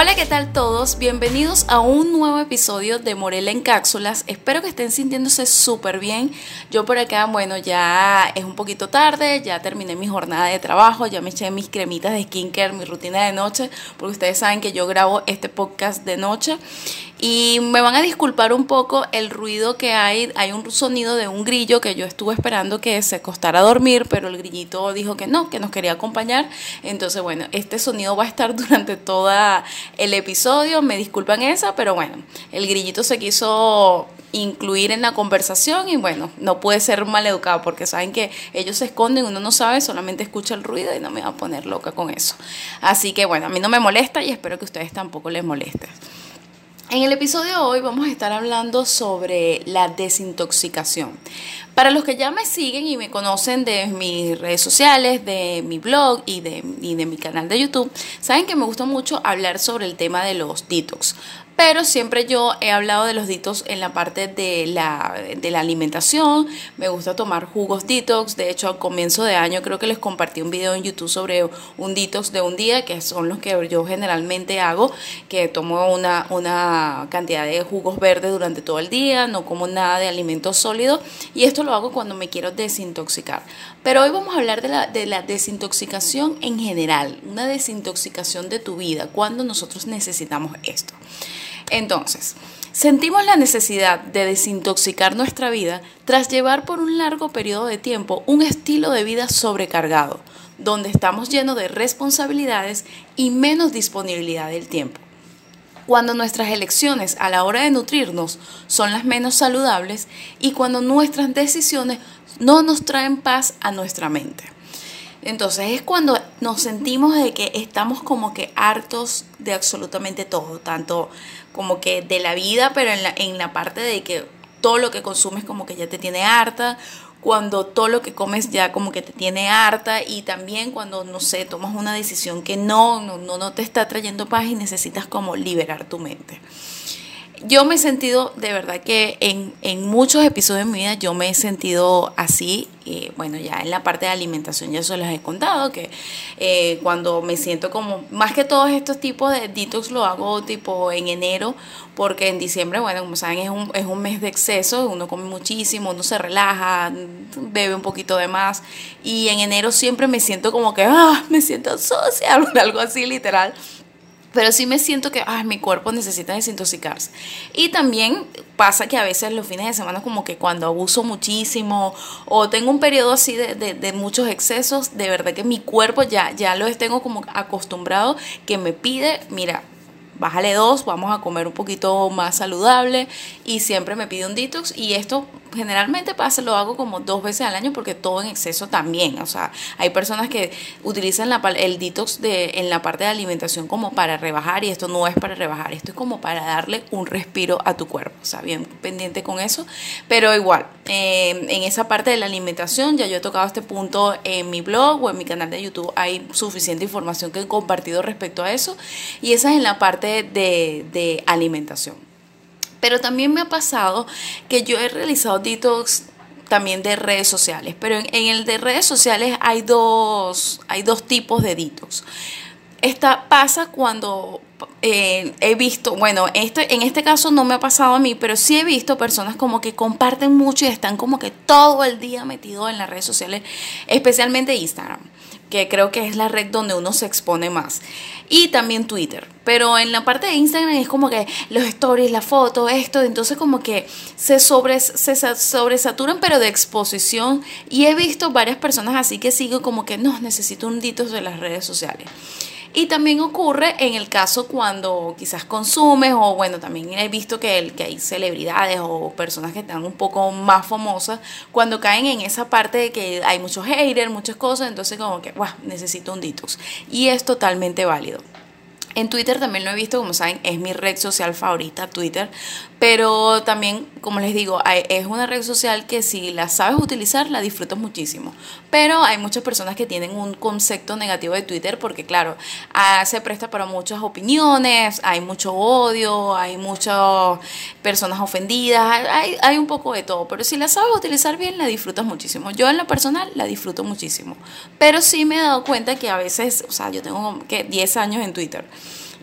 Hola, ¿qué tal todos? Bienvenidos a un nuevo episodio de Morela en Cápsulas. Espero que estén sintiéndose súper bien. Yo por acá, bueno, ya es un poquito tarde, ya terminé mi jornada de trabajo, ya me eché mis cremitas de skincare, mi rutina de noche, porque ustedes saben que yo grabo este podcast de noche. Y me van a disculpar un poco el ruido que hay. Hay un sonido de un grillo que yo estuve esperando que se acostara a dormir, pero el grillito dijo que no, que nos quería acompañar. Entonces, bueno, este sonido va a estar durante todo el episodio. Me disculpan esa, pero bueno, el grillito se quiso incluir en la conversación y bueno, no puede ser mal educado porque saben que ellos se esconden, uno no sabe, solamente escucha el ruido y no me va a poner loca con eso. Así que bueno, a mí no me molesta y espero que a ustedes tampoco les moleste. En el episodio de hoy vamos a estar hablando sobre la desintoxicación. Para los que ya me siguen y me conocen de mis redes sociales, de mi blog y de, y de mi canal de YouTube, saben que me gusta mucho hablar sobre el tema de los detox pero siempre yo he hablado de los detox en la parte de la, alimentación, me gusta tomar jugos detox, de hecho al comienzo de año creo que les compartí un video en YouTube sobre un detox de un día, que son los que yo generalmente hago, que tomo una, una cantidad de jugos verdes durante todo el día, no como nada de alimentos sólidos y esto lo hago cuando me quiero desintoxicar. Pero hoy vamos a hablar de la, de la desintoxicación en general, una desintoxicación de tu vida, cuando nosotros necesitamos esto. Entonces, sentimos la necesidad de desintoxicar nuestra vida tras llevar por un largo periodo de tiempo un estilo de vida sobrecargado, donde estamos llenos de responsabilidades y menos disponibilidad del tiempo. Cuando nuestras elecciones a la hora de nutrirnos son las menos saludables y cuando nuestras decisiones no nos traen paz a nuestra mente. Entonces es cuando nos sentimos de que estamos como que hartos de absolutamente todo, tanto como que de la vida, pero en la, en la parte de que todo lo que consumes como que ya te tiene harta, cuando todo lo que comes ya como que te tiene harta y también cuando, no sé, tomas una decisión que no, no, no te está trayendo paz y necesitas como liberar tu mente yo me he sentido, de verdad que en, en, muchos episodios de mi vida yo me he sentido así. y bueno, ya en la parte de alimentación ya eso les he contado, que eh, cuando me siento como, más que todos estos tipos de detox lo hago tipo en enero, porque en diciembre, bueno, como saben, es un, es un mes de exceso, uno come muchísimo, uno se relaja, bebe un poquito de más. Y en enero siempre me siento como que, ah, me siento social, algo así literal pero sí me siento que mi cuerpo necesita desintoxicarse. Y también pasa que a veces los fines de semana como que cuando abuso muchísimo o tengo un periodo así de, de, muchos excesos, de verdad que mi cuerpo ya, ya lo tengo como acostumbrado que me pide, mira, bájale dos, vamos a comer un poquito más saludable y siempre me pide un detox y esto generalmente pasa, lo hago como dos veces al año porque todo en exceso también, o sea, hay personas que utilizan el detox de, en la parte de alimentación como para rebajar y esto no es para rebajar, esto es como para darle un respiro a tu cuerpo, o sea, bien pendiente con eso, pero igual, eh, en esa parte de la alimentación, ya yo he tocado este punto en mi blog o en mi canal de YouTube, hay suficiente información que he compartido respecto a eso. Y esa es en la parte de, de alimentación. Pero también me ha pasado que yo he realizado detox también de redes sociales, pero en, el de redes sociales hay dos, hay dos tipos de detox. Esta pasa cuando eh, he visto, bueno, este, en este caso no me ha pasado a mí, pero sí he visto personas como que comparten mucho y están como que todo el día metidos en las redes sociales, especialmente Instagram que creo que es la red donde uno se expone más. Y también Twitter. Pero en la parte de Instagram es como que los stories, la foto, esto, entonces como que se, se sobresaturan, pero de exposición. Y he visto varias personas así que sigo como que no, necesito un dito de las redes sociales. Y también ocurre en el caso cuando quizás consumes o bueno, también he visto que, que hay celebridades o personas que están un poco más famosas cuando caen en esa parte de que hay muchos haters, muchas cosas, entonces como que, wow, necesito un detox. Y es totalmente válido. En Twitter también lo he visto, como saben, es mi red social favorita, Twitter. Pero también, como les digo, es una red social que si la sabes utilizar, la disfrutas muchísimo. Pero hay muchas personas que tienen un concepto negativo de Twitter porque, claro, se presta para muchas opiniones, hay mucho odio, hay muchas personas ofendidas, hay, un poco de todo. Pero si la sabes utilizar bien, la disfrutas muchísimo. Yo en lo personal la disfruto muchísimo. Pero sí me he dado cuenta que a veces, o sea, yo tengo que 10 años en Twitter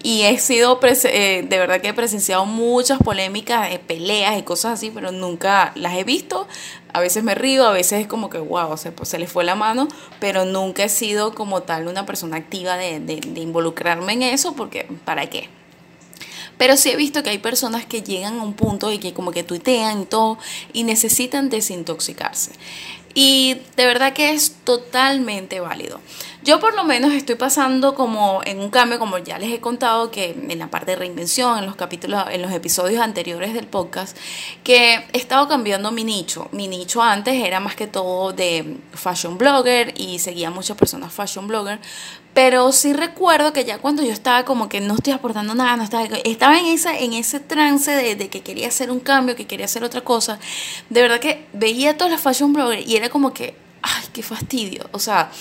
y he sido, eh, de verdad que he presenciado muchas polémicas, eh, peleas y cosas así, pero nunca las he visto. A veces me río, a veces es como que, wow, se, se le fue la mano, pero nunca he sido como tal una persona activa de, de, de involucrarme en eso, porque ¿para qué? Pero sí he visto que hay personas que llegan a un punto y que como que tuitean y todo y necesitan desintoxicarse. Y de verdad que es totalmente válido. Yo por lo menos estoy pasando como en un cambio, como ya les he contado, que en la parte de reinvención, en los capítulos, en los episodios anteriores del podcast, que he estado cambiando mi nicho. Mi nicho antes era más que todo de fashion blogger y seguía muchas personas fashion blogger, pero sí recuerdo que ya cuando yo estaba como que no estoy aportando nada, no estaba, estaba en, esa, en ese trance de, de, que quería hacer un cambio, que quería hacer otra cosa, de verdad que veía todas las fashion bloggers y era como que, ay, qué fastidio. O sea,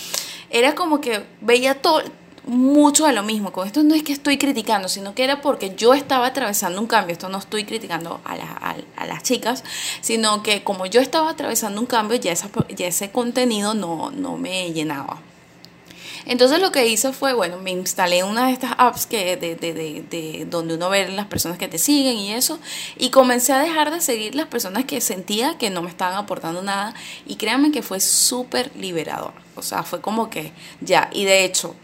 era como que veía todo mucho de lo mismo. Con esto no es que estoy criticando, sino que era porque yo estaba atravesando un cambio. Esto no estoy criticando a, a, las chicas, sino que como yo estaba atravesando un cambio, ya, esa, ya ese contenido no, no me llenaba. Entonces lo que hice fue, bueno, me instalé una de estas apps que de, de, de, de, donde uno ve las personas que te siguen y eso, y comencé a dejar de seguir las personas que sentía que no me estaban aportando nada, y créanme que fue súper liberador. O sea, fue como que ya, y de hecho,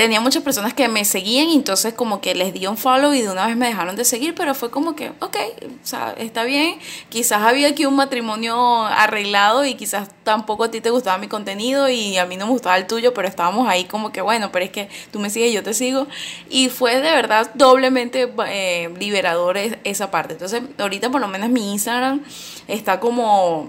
tenía muchas personas que me seguían y entonces como que les di un follow y de una vez me dejaron de seguir, pero fue como que, ok, o sea, está bien, quizás había aquí un matrimonio arreglado y quizás tampoco a ti te gustaba mi contenido y a mí no me gustaba el tuyo, pero estábamos ahí como que, bueno, pero es que tú me sigues yo te sigo. Y fue de verdad doblemente eh, liberador esa parte. Entonces, ahorita por lo menos mi Instagram está como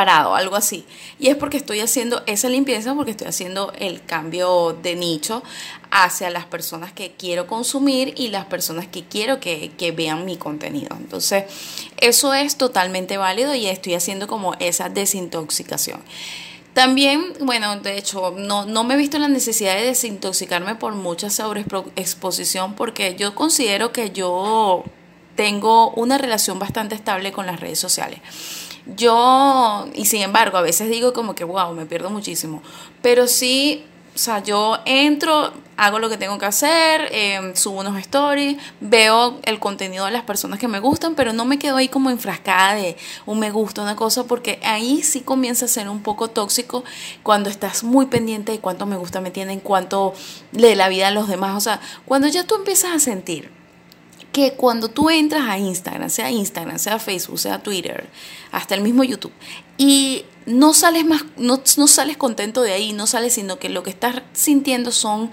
algo así. Y es porque estoy haciendo esa limpieza, porque estoy haciendo el cambio de nicho hacia las personas que quiero consumir y las personas que quiero que, vean mi contenido. Entonces, eso es totalmente válido y estoy haciendo como esa desintoxicación. También, bueno, de hecho, no, no me he visto la necesidad de desintoxicarme por mucha sobreexposición porque yo considero que yo tengo una relación bastante estable con las redes sociales. Yo, y sin embargo, a veces digo como que, wow, me pierdo muchísimo. Pero sí, o sea, yo entro, hago lo que tengo que hacer, em, subo unos stories, veo el contenido de las personas que me gustan, pero no me quedo ahí como enfrascada de un me gusta, una cosa, porque ahí sí comienza a ser un poco tóxico cuando estás muy pendiente de cuánto me gusta me tienen, cuánto de la vida a los demás. O sea, cuando ya tú empiezas a sentir que cuando tú entras a Instagram, sea Instagram, sea Facebook, sea Twitter, hasta el mismo YouTube, y no sales más, no, sales contento de ahí, no sales, sino que lo que estás sintiendo son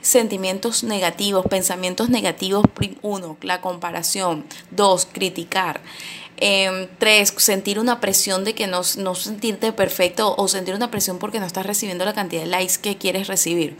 sentimientos negativos, pensamientos negativos, uno, la comparación, dos, criticar. Eh, tres, sentir una presión de que no, no sentirte perfecto o sentir una presión porque no estás recibiendo la cantidad de likes que quieres recibir.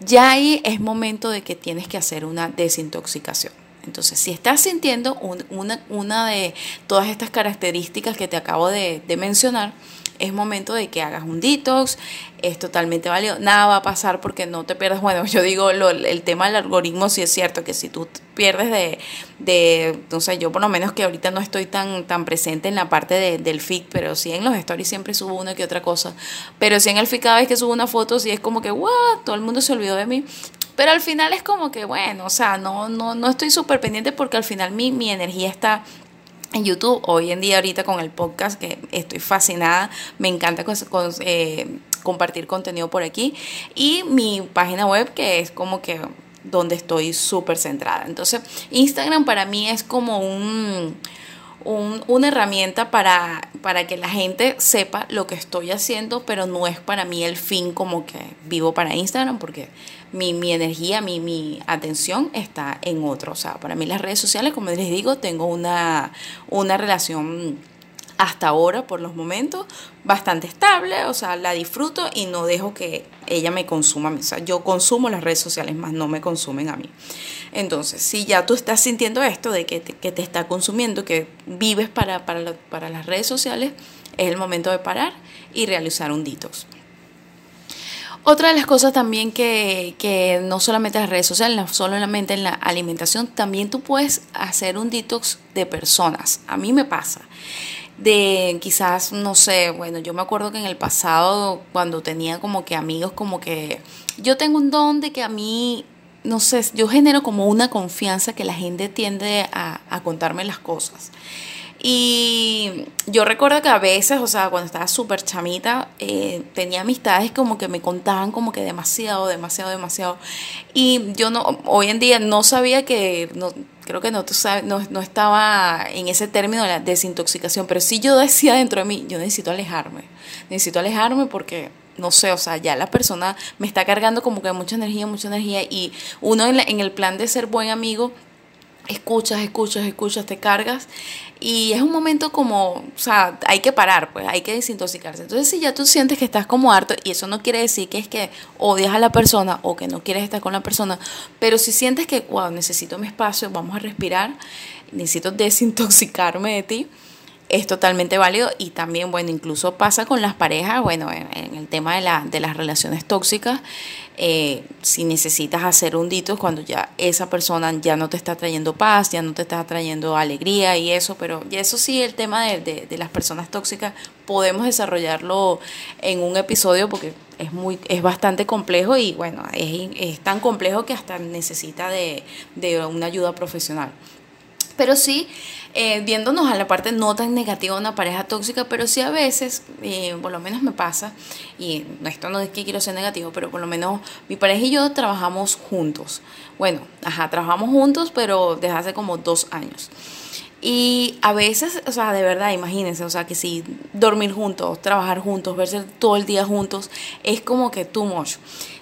Ya ahí es momento de que tienes que hacer una desintoxicación. Entonces, si estás sintiendo una, una, de todas estas características que te acabo de, mencionar, es momento de que hagas un detox, es totalmente válido, nada va a pasar porque no te pierdas, bueno, yo digo, el tema del algoritmo sí es cierto, que si tú pierdes de, de, no sé, yo por lo menos que ahorita no estoy tan, tan presente en la parte de, del feed, pero sí en los stories siempre subo una que otra cosa, pero sí en el feed cada vez que subo una foto, sí es como que, wow, todo el mundo se olvidó de mí, pero al final es como que, bueno, o sea, no, no, no estoy súper pendiente porque al final mi, mi energía está en YouTube. Hoy en día, ahorita con el podcast, que estoy fascinada, me encanta eh, compartir contenido por aquí. Y mi página web, que es como que donde estoy súper centrada. Entonces, Instagram para mí es como un una herramienta para, para que la gente sepa lo que estoy haciendo, pero no es para mí el fin como que vivo para Instagram, porque mi, mi energía, mi, mi atención está en otro. O sea, para mí las redes sociales, como les digo, tengo una, una relación hasta ahora, por los momentos, bastante estable, o sea, la disfruto y no dejo que ella me consuma. O sea, yo consumo las redes sociales, más no me consumen a mí. Entonces, si ya tú estás sintiendo esto de que te, que te está consumiendo, que vives para, para, para las redes sociales, es el momento de parar y realizar un detox. Otra de las cosas también que, que no solamente en las redes sociales, no solamente en la alimentación, también tú puedes hacer un detox de personas. A mí me pasa de quizás, no sé, bueno, yo me acuerdo que en el pasado cuando tenía como que amigos como que yo tengo un don de que a mí, no sé, yo genero como una confianza que la gente tiende a contarme las cosas. Y yo recuerdo que a veces, o sea, cuando estaba súper chamita, eh, tenía amistades como que me contaban como que demasiado, demasiado, demasiado. Y yo no, hoy en día no sabía que, no, creo que no, tú sabes, no, no estaba en ese término de la desintoxicación, pero sí yo decía dentro de mí, yo necesito alejarme, necesito alejarme porque no sé, o sea, ya la persona me está cargando como que mucha energía, mucha energía y uno en, en el plan de ser buen amigo escuchas, escuchas, escuchas, te cargas y es un momento como, o sea, hay que parar, pues hay que desintoxicarse. Entonces si ya tú sientes que estás como harto y eso no quiere decir que es que odias a la persona o que no quieres estar con la persona, pero si sientes que, wow, necesito mi espacio, vamos a respirar, necesito desintoxicarme de ti, es totalmente válido y también, bueno, incluso pasa con las parejas, bueno, en, el tema de, la, de, las relaciones tóxicas, eh, si necesitas hacer un dito cuando ya esa persona ya no te está trayendo paz, ya no te está trayendo alegría y eso, pero y eso sí, el tema de, de, las personas tóxicas podemos desarrollarlo en un episodio porque es muy es bastante complejo y bueno, es, es tan complejo que hasta necesita de, de una ayuda profesional. Pero sí, eh, viéndonos a la parte no tan negativa de una pareja tóxica, pero sí a veces, eh, por lo menos me pasa, y esto no es que quiero ser negativo, pero por lo menos mi pareja y yo trabajamos juntos. Bueno, ajá, trabajamos juntos, pero desde hace como dos años. Y a veces, o sea, de verdad, imagínense, o sea, que si dormir juntos, trabajar juntos, verse todo el día juntos, es como que too much.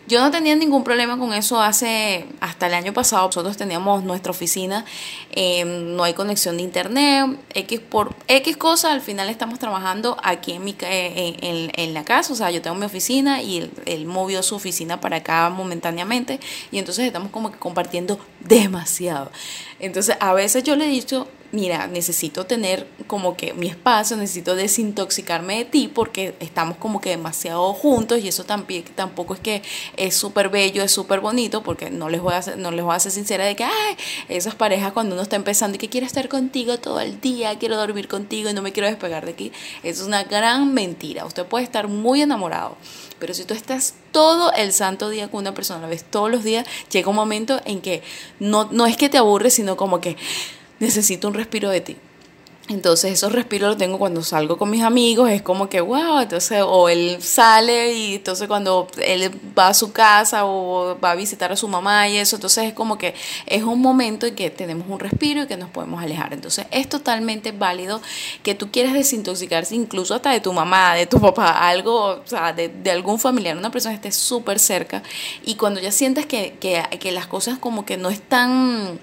Yo no tenía ningún problema con eso hace, hasta el año pasado, nosotros teníamos nuestra oficina, em, no hay conexión de internet, X por X cosa, al final estamos trabajando aquí en, mi, eh, en, en, la casa, o sea, yo tengo mi oficina y él, él movió su oficina para acá momentáneamente y entonces estamos como que compartiendo demasiado. Entonces, a veces yo le he dicho, mira, necesito tener como que mi espacio, necesito desintoxicarme de ti porque estamos como que demasiado juntos y eso también, tampoco es que es súper bello, es súper bonito porque no les, voy a no les voy a ser sincera de que, ay, esas parejas cuando uno está empezando y que quiero estar contigo todo el día, quiero dormir contigo y no me quiero despegar de aquí, es una gran mentira. Usted puede estar muy enamorado, pero si tú estás todo el santo día con una persona, la ves todos los días, llega un momento en que no, no es que te aburres, sino como que necesito un respiro de ti. Entonces esos respiros los tengo cuando salgo con mis amigos, es como que, wow, entonces, o él sale y entonces cuando él va a su casa o va a visitar a su mamá y eso, entonces es como que es un momento en que tenemos un respiro y que nos podemos alejar. Entonces es totalmente válido que tú quieras desintoxicarse incluso hasta de tu mamá, de tu papá, algo, o sea, de, de algún familiar, una persona que esté súper cerca y cuando ya sientes que, que, que las cosas como que no están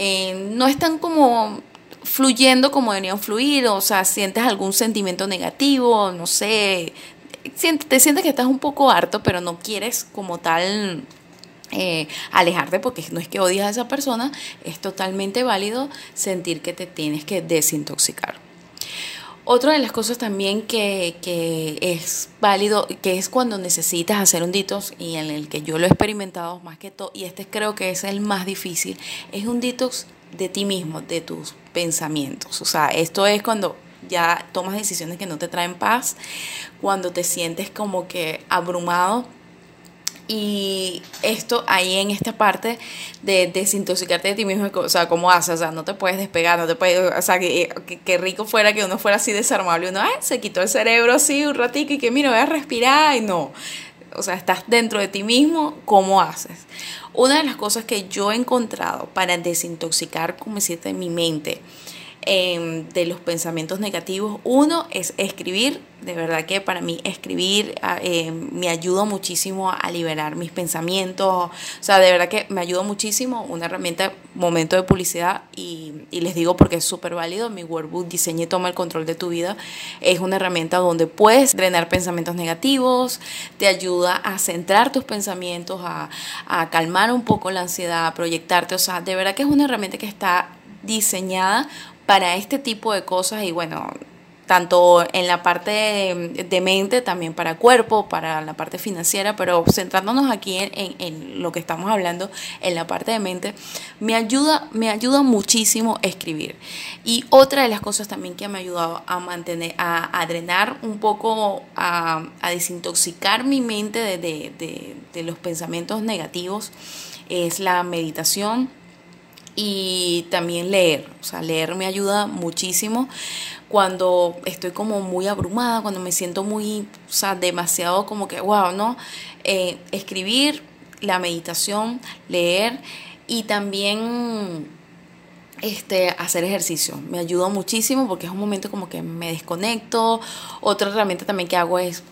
eh, no están como fluyendo como deberían fluir, o sea, sientes algún sentimiento negativo, no sé, te sientes que estás un poco harto, pero no quieres como tal eh, alejarte porque no es que odias a esa persona, es totalmente válido sentir que te tienes que desintoxicar. Otra de las cosas también que, que, es válido, que es cuando necesitas hacer un detox y en el que yo lo he experimentado más que todo, y este creo que es el más difícil, es un detox de ti mismo, de tus pensamientos. O sea, esto es cuando ya tomas decisiones que no te traen paz, cuando te sientes como que abrumado y esto ahí en esta parte de desintoxicarte de ti mismo, o sea, ¿cómo haces? O sea, no te puedes despegar, no te puedes, o sea, que, rico fuera que uno fuera así desarmable, uno, ay, se quitó el cerebro así un ratito y que mira, voy a respirar y no. O sea, estás dentro de ti mismo, ¿cómo haces? Una de las cosas que yo he encontrado para desintoxicar, como decirte, mi mente, em, de los pensamientos negativos. Uno es escribir, de verdad que para mí escribir ah, em, me ayuda muchísimo a liberar mis pensamientos, o sea, de verdad que me ayuda muchísimo, una herramienta, momento de publicidad, y, y les digo porque es súper válido, mi workbook Diseña y toma el control de tu vida es una herramienta donde puedes drenar pensamientos negativos, te ayuda a centrar tus pensamientos, a, a calmar un poco la ansiedad, a proyectarte, o sea, de verdad que es una herramienta que está diseñada para este tipo de cosas y bueno, tanto en la parte de, mente, también para cuerpo, para la parte financiera, pero centrándonos aquí en, lo que estamos hablando, en la parte de mente, me ayuda, me ayuda muchísimo escribir. Y otra de las cosas también que me ha ayudado a mantener, a, drenar un poco, a, desintoxicar mi mente de los pensamientos negativos, es la meditación y también leer. O sea, leer me ayuda muchísimo cuando estoy como muy abrumada, cuando me siento muy, o sea, demasiado como que, wow, ¿no? Eh, escribir, la meditación, leer y también este, hacer ejercicio. Me ayuda muchísimo porque es un momento como que me desconecto. Otra herramienta también que hago es,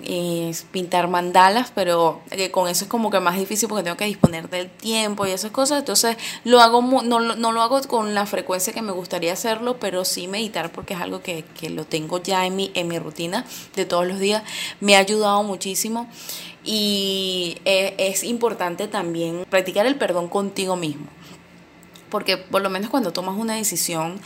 pintar mandalas, pero eh, con eso es como que más difícil porque tengo que disponer del tiempo y esas cosas. Entonces lo hago no, no lo hago con la frecuencia que me gustaría hacerlo, pero sí meditar porque es algo que, que lo tengo ya en mi, en mi rutina de todos los días. Me ha ayudado muchísimo. Y eh, es importante también practicar el perdón contigo mismo porque por lo menos cuando tomas una decisión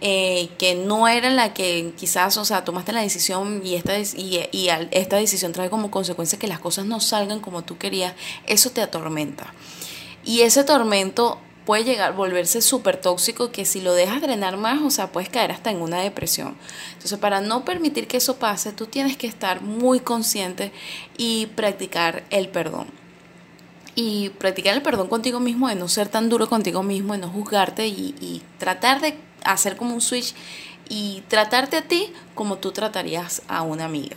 eh, que no era la que quizás, o sea, tomaste la decisión y esta, y, esta decisión trae como consecuencia que las cosas no salgan como tú querías, eso te atormenta. Y ese tormento puede llegar, volverse súper tóxico que si lo dejas drenar más, o sea, puedes caer hasta en una depresión. Entonces, para no permitir que eso pase, tú tienes que estar muy consciente y practicar el perdón y practicar el perdón contigo mismo, de no ser tan duro contigo mismo, de no juzgarte y, tratar de hacer como un switch y tratarte a ti como tú tratarías a una amiga.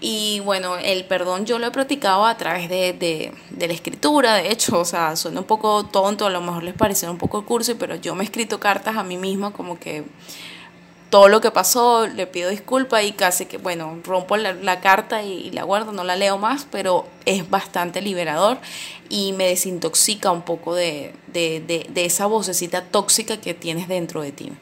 Y bueno, el perdón yo lo he practicado a través de, de, de, la escritura, de hecho, o sea, suena un poco tonto, a lo mejor les pareció un poco cursi, pero yo me he escrito cartas a mí misma como que todo lo que pasó, le pido disculpas y casi que, bueno, rompo la, carta y, la guardo, no la leo más, pero es bastante liberador y me desintoxica un poco de, de, de esa vocecita tóxica que tienes dentro de ti.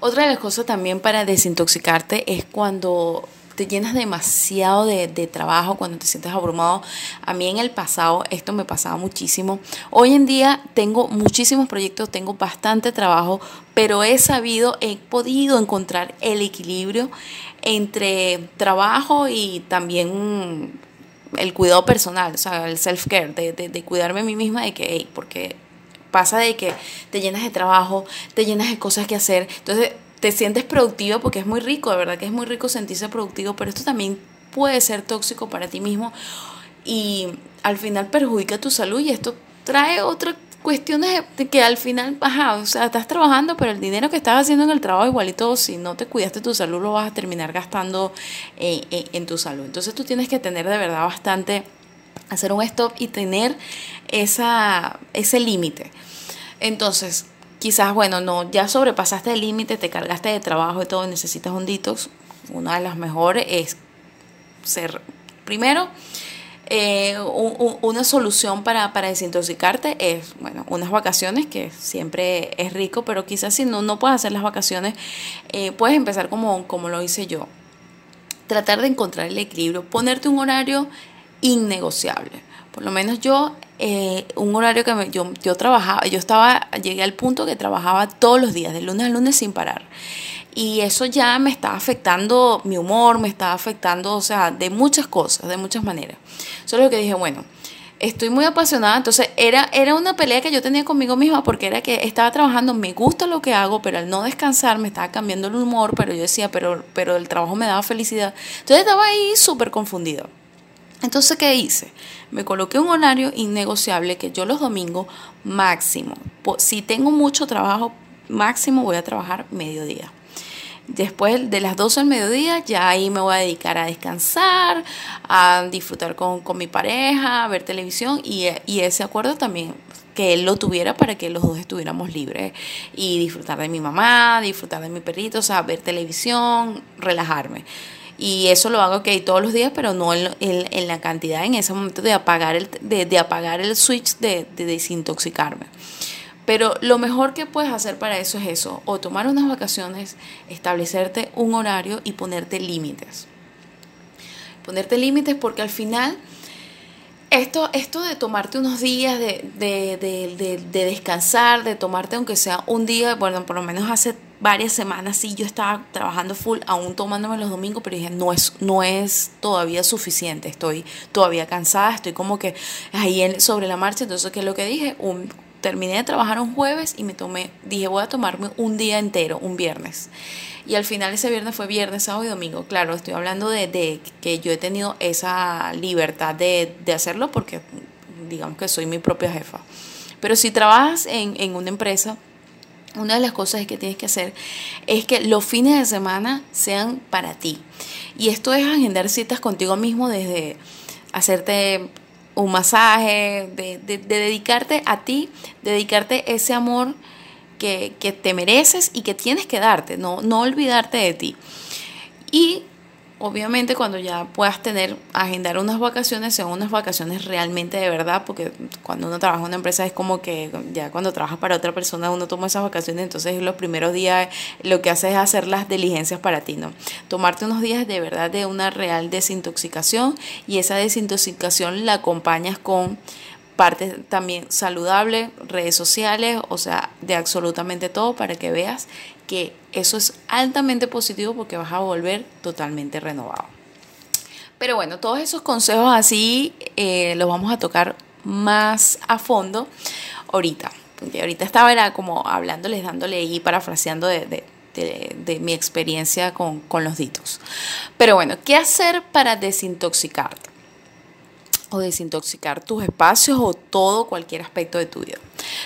Otra de las cosas también para desintoxicarte es cuando te llenas demasiado de, trabajo, cuando te sientes abrumado. A mí en el pasado esto me pasaba muchísimo. Hoy en día tengo muchísimos proyectos, tengo bastante trabajo, pero he sabido, he podido encontrar el equilibrio entre trabajo y también el cuidado personal, o sea, el self-care, de, cuidarme a mí misma, de que, porque pasa de que te llenas de trabajo, te llenas de cosas que hacer, entonces te sientes productivo porque es muy rico, de verdad que es muy rico sentirse productivo, pero esto también puede ser tóxico para ti mismo y al final perjudica tu salud y esto trae otras cuestiones que al final, ajá, o sea, estás trabajando, pero el dinero que estás haciendo en el trabajo igualito, si no te cuidaste tu salud, lo vas a terminar gastando eh, eh, en tu salud. Entonces tú tienes que tener de verdad bastante, hacer un stop y tener esa, ese límite. Entonces, quizás, bueno, no, ya sobrepasaste el límite, te cargaste de trabajo y todo, necesitas un detox. Una de las mejores es ser, primero, eh, una solución para, para, desintoxicarte es, bueno, unas vacaciones, que siempre es rico, pero quizás si no, no puedes hacer las vacaciones, eh, puedes empezar como, como lo hice yo. Tratar de encontrar el equilibrio, ponerte un horario innegociable. Por lo menos yo eh, un horario que me, yo, yo trabajaba, yo estaba, llegué al punto que trabajaba todos los días, de lunes a lunes sin parar. Y eso ya me estaba afectando mi humor, me estaba afectando, o sea, de muchas cosas, de muchas maneras. Solo lo que dije, bueno, estoy muy apasionada, entonces era, era una pelea que yo tenía conmigo misma porque era que estaba trabajando, me gusta lo que hago, pero al no descansar me estaba cambiando el humor, pero yo decía, pero, pero el trabajo me daba felicidad. Entonces estaba ahí súper confundida. Entonces, ¿qué hice? Me coloqué un horario innegociable que yo los domingos máximo, si tengo mucho trabajo, máximo voy a trabajar mediodía. Después de las 12 del mediodía, ya ahí me voy a dedicar a descansar, a disfrutar con, mi pareja, a ver televisión y, y ese acuerdo también que él lo tuviera para que los dos estuviéramos libres y disfrutar de mi mamá, disfrutar de mi perrito, o sea, ver televisión, relajarme. Y eso lo hago okay, todos los días, pero no en, en, la cantidad en ese momento de apagar el, de, de apagar el switch de, de desintoxicarme. Pero lo mejor que puedes hacer para eso es eso, o tomar unas vacaciones, establecerte un horario y ponerte límites. Ponerte límites porque al final esto, esto de tomarte unos días de, de, de, de, descansar, de tomarte aunque sea un día, bueno, por lo menos hace varias semanas sí yo estaba trabajando full, aún tomándome los domingos, pero dije, no es, no es todavía suficiente, estoy todavía cansada, estoy como que ahí en, sobre la marcha, entonces, ¿qué es lo que dije? Terminé de trabajar un jueves y me tomé, dije, voy a tomarme un día entero, un viernes. Y al final ese viernes fue viernes, sábado y domingo. Claro, estoy hablando de, que yo he tenido esa libertad de, hacerlo porque digamos que soy mi propia jefa. Pero si trabajas en, en una empresa, una de las cosas que tienes que hacer es que los fines de semana sean para ti. Y esto es agendar citas contigo mismo desde hacerte un masaje, de, dedicarte a ti, dedicarte ese amor que, que, te mereces y que tienes que darte, no, no olvidarte de ti. Y obviamente cuando ya puedas tener, agendar unas vacaciones, sean unas vacaciones realmente de verdad, porque cuando uno trabaja en una empresa es como que ya cuando trabajas para otra persona uno toma esas vacaciones, entonces los primeros días lo que hace es hacer las diligencias para ti, ¿no? Tomarte unos días de verdad de una real desintoxicación y esa desintoxicación la acompañas con parte también saludable, redes sociales, o sea, de absolutamente todo para que veas que eso es altamente positivo porque vas a volver totalmente renovado. Pero bueno, todos esos consejos así eh, los vamos a tocar más a fondo ahorita. Porque ahorita estaba era como hablándoles, dándole y parafraseando de, mi experiencia con los ditos. Pero bueno, ¿qué hacer para desintoxicarte? O desintoxicar tus espacios o todo cualquier aspecto de tu vida.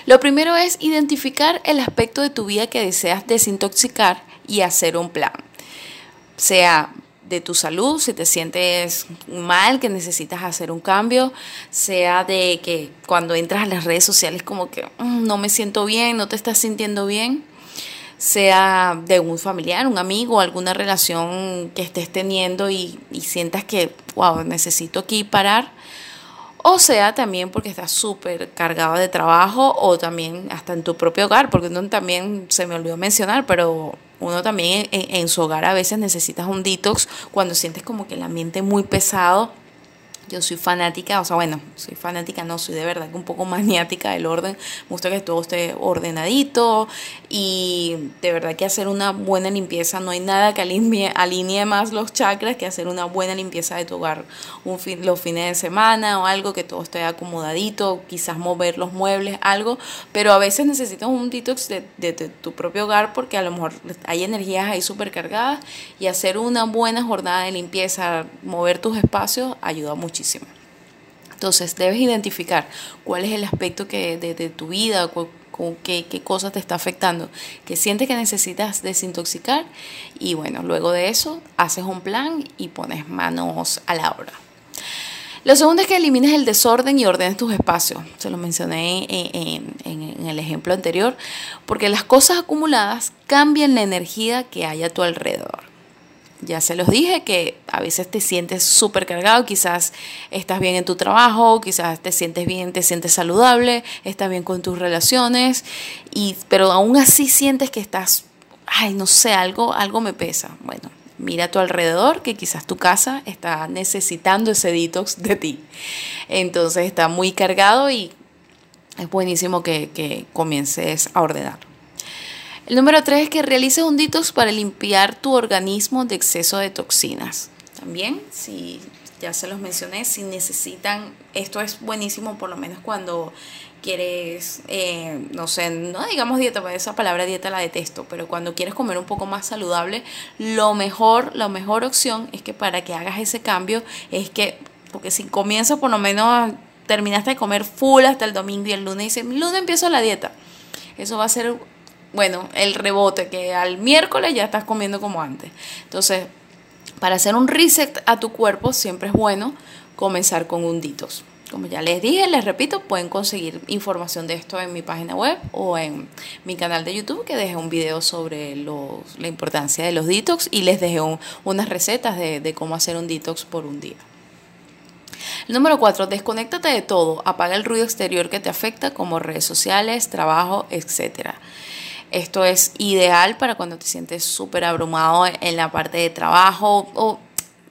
Lo primero es identificar el aspecto de tu vida que deseas desintoxicar y hacer un plan. Sea de tu salud, si te sientes mal, que necesitas hacer un cambio, sea de que cuando entras a las redes sociales como que mm, no me siento bien, no te estás sintiendo bien, sea de un familiar, un amigo, alguna relación que estés teniendo y, y sientas que, wow, necesito aquí parar. O sea también porque estás súper cargado de trabajo o también hasta en tu propio hogar, porque uno también se me olvidó mencionar, pero uno también en, su hogar a veces necesitas un detox cuando sientes como que el ambiente muy pesado yo soy fanática, o sea, bueno, soy fanática, no, soy de verdad que un poco maniática del orden. Me gusta que todo esté ordenadito y de verdad que hacer una buena limpieza, no hay nada que alinee, alinee más los chakras que hacer una buena limpieza de tu hogar un fin, los fines de semana o algo, que todo esté acomodadito, quizás mover los muebles, algo, pero a veces necesitas un detox de, de, tu propio hogar porque a lo mejor hay energías ahí súper cargadas y hacer una buena jornada de limpieza, mover tus espacios, ayuda mucho entonces debes identificar cuál es el aspecto que de, tu vida, con, qué, qué cosa te está afectando, que sientes que necesitas desintoxicar y bueno, luego de eso haces un plan y pones manos a la obra. Lo segundo es que elimines el desorden y ordenes tus espacios. Se lo mencioné en, en, el ejemplo anterior, porque las cosas acumuladas cambian la energía que hay a tu alrededor. Ya se los dije que a veces te sientes súper cargado, quizás estás bien en tu trabajo, quizás te sientes bien, te sientes saludable, estás bien con tus relaciones, y, pero aún así sientes que estás, ay, no sé, algo, algo me pesa. Bueno, mira a tu alrededor que quizás tu casa está necesitando ese detox de ti. Entonces está muy cargado y es buenísimo que, que comiences a ordenar. El número tres es que realices un detox para limpiar tu organismo de exceso de toxinas. También, si ya se los mencioné, si necesitan, esto es buenísimo por lo menos cuando quieres, eh, no sé, no digamos dieta, porque esa palabra dieta la detesto, pero cuando quieres comer un poco más saludable, lo mejor, la mejor opción es que para que hagas ese cambio es que, porque si comienzas por lo menos, terminaste de comer full hasta el domingo y el lunes dices, el lunes empiezo la dieta, eso va a ser bueno, el rebote, que al miércoles ya estás comiendo como antes. Entonces, para hacer un reset a tu cuerpo siempre es bueno comenzar con un detox. Como ya les dije, les repito, pueden conseguir información de esto en mi página web o en mi canal de YouTube, que dejé un video sobre la importancia de los detox y les dejé unas recetas de, cómo hacer un detox por un día. Número 4, desconéctate de todo, apaga el ruido exterior que te afecta como redes sociales, trabajo, etc. Esto es ideal para cuando te sientes súper abrumado en la parte de trabajo o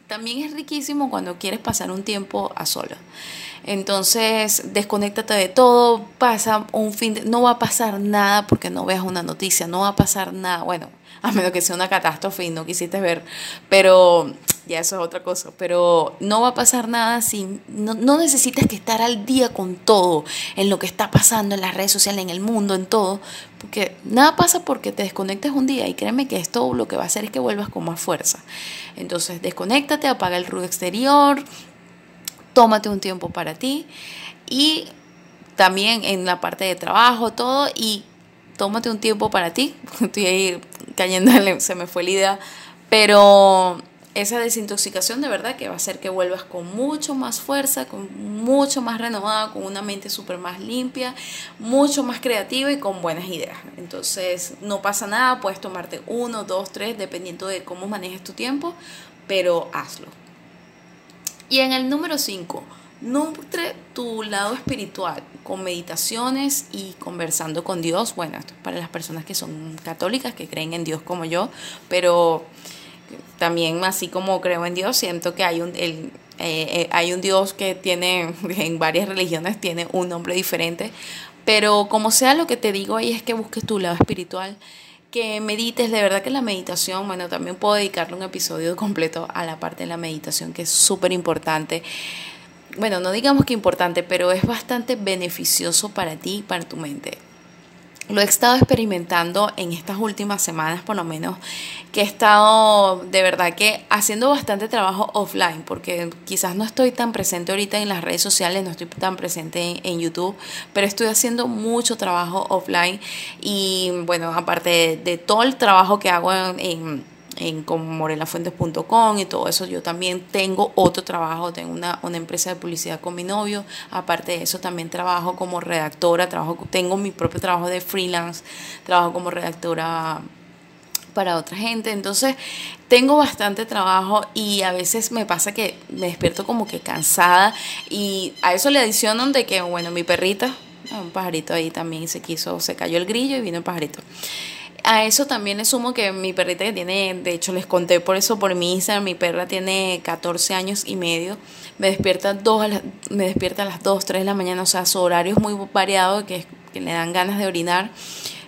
también es riquísimo cuando quieres pasar un tiempo a solas. Entonces, desconéctate de todo, pasa un fin de... No va a pasar nada porque no veas una noticia, no va a pasar nada. Bueno, a menos que sea una catástrofe y no quisiste ver, pero ya eso es otra cosa, pero no va a pasar nada si no, no, necesitas que estar al día con todo, en lo que está pasando en las redes sociales, en el mundo, en todo, porque nada pasa porque te desconectes un día y créeme que esto lo que va a hacer es que vuelvas con más fuerza. Entonces, desconéctate, apaga el ruido exterior, tómate un tiempo para ti y también en la parte de trabajo, todo, y tómate un tiempo para ti. Estoy ahí cayéndole, se me fue la idea, pero esa desintoxicación de verdad que va a hacer que vuelvas con mucho más fuerza, con mucho más renovada, con una mente súper más limpia, mucho más creativa y con buenas ideas. Entonces no pasa nada, puedes tomarte uno, dos, tres, dependiendo de cómo manejes tu tiempo, pero hazlo. Y en el número 5, nutre tu lado espiritual con meditaciones y conversando con Dios. Bueno, esto es para las personas que son católicas, que creen en Dios como yo, pero también así como creo en Dios, siento que hay un, el, eh, eh, hay un Dios que tiene, en varias religiones tiene un nombre diferente, pero como sea lo que te digo ahí es que busques tu lado espiritual que medites, de verdad que la meditación, bueno, también puedo dedicarle un episodio completo a la parte de la meditación que es súper importante. Bueno, no digamos que importante, pero es bastante beneficioso para ti y para tu mente. Lo he estado experimentando en estas últimas semanas, por lo menos, que he estado de verdad que haciendo bastante trabajo offline, porque quizás no estoy tan presente ahorita en las redes sociales, no estoy tan presente en, YouTube, pero estoy haciendo mucho trabajo offline y bueno, aparte de, todo el trabajo que hago en en morelafuentes.com y todo eso. Yo también tengo otro trabajo, tengo una, una, empresa de publicidad con mi novio. Aparte de eso, también trabajo como redactora, trabajo, tengo mi propio trabajo de freelance, trabajo como redactora para otra gente. Entonces, tengo bastante trabajo y a veces me pasa que me despierto como que cansada y a eso le adicionan de que, bueno, mi perrita, un pajarito ahí también se quiso, se cayó el grillo y vino el pajarito a eso también le sumo que mi perrita que tiene, de hecho les conté por eso por mi mi perra tiene 14 años y medio, me despierta, dos me despierta a las 2, 3 de la mañana, o sea, su horario es muy variado, que, que le dan ganas de orinar.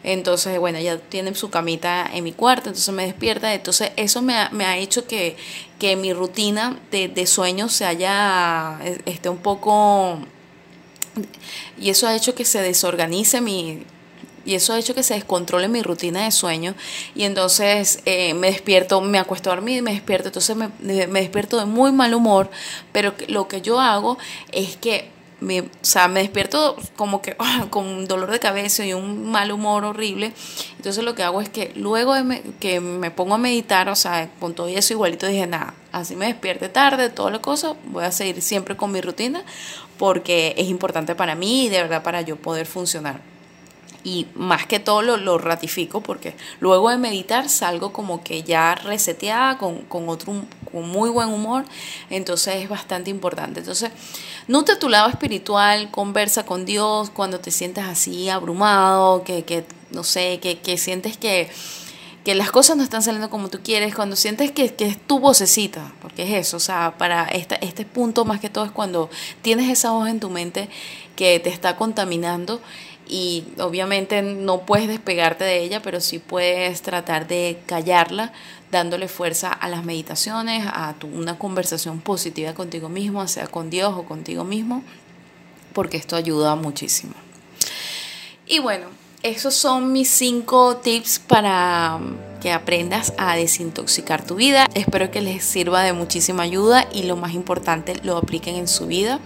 Entonces, bueno, ella tiene su camita en mi cuarto, entonces me despierta. Entonces, eso me ha, me ha hecho que, que mi rutina de, de sueño se haya, esté un poco... Y eso ha hecho que se desorganice mi, y eso ha hecho que se descontrole mi rutina de sueño. Y entonces eh, me despierto, me acuesto a dormir me despierto, entonces me, me, despierto de muy mal humor, pero lo que yo hago es que me, o sea, me despierto como que con un dolor de cabeza y un mal humor horrible. Entonces lo que hago es que luego de que me pongo a meditar, o sea, con todo eso igualito dije, nada, así me despierte tarde, todas las cosas, voy a seguir siempre con mi rutina porque es importante para mí y de verdad para yo poder funcionar y más que todo lo, ratifico porque luego de meditar salgo como que ya reseteada con, con otro con muy buen humor entonces es bastante importante. Entonces nutre tu lado espiritual conversa con Dios cuando te sientas así abrumado que, que no sé que, que sientes que que las cosas no están saliendo como tú quieres, cuando sientes que, que, es tu vocecita, porque es eso, o sea, para este, este punto más que todo es cuando tienes esa voz en tu mente que te está contaminando y obviamente no puedes despegarte de ella, pero sí puedes tratar de callarla, dándole fuerza a las meditaciones, a tu, una conversación positiva contigo mismo, sea con Dios o contigo mismo, porque esto ayuda muchísimo. Y bueno, esos son mis cinco tips para que aprendas a desintoxicar tu vida. Espero que les sirva de muchísima ayuda y lo más importante, lo apliquen en su vida.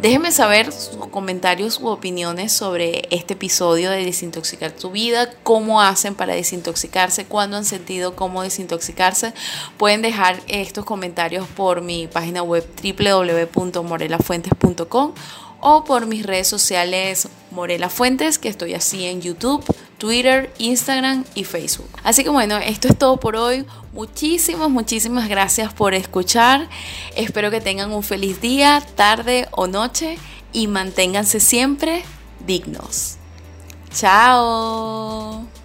Déjenme saber sus comentarios u opiniones sobre este episodio de Desintoxicar tu vida, cómo hacen para desintoxicarse, cuándo han sentido cómo desintoxicarse. Pueden dejar estos comentarios por mi página web www.morelafuentes.com o por mis redes sociales Morela Fuentes, que estoy así en YouTube, Twitter, Instagram y Facebook. Así que bueno, esto es todo por hoy. Muchísimas, muchísimas gracias por escuchar. Espero que tengan un feliz día, tarde o noche y manténganse siempre dignos. Chao.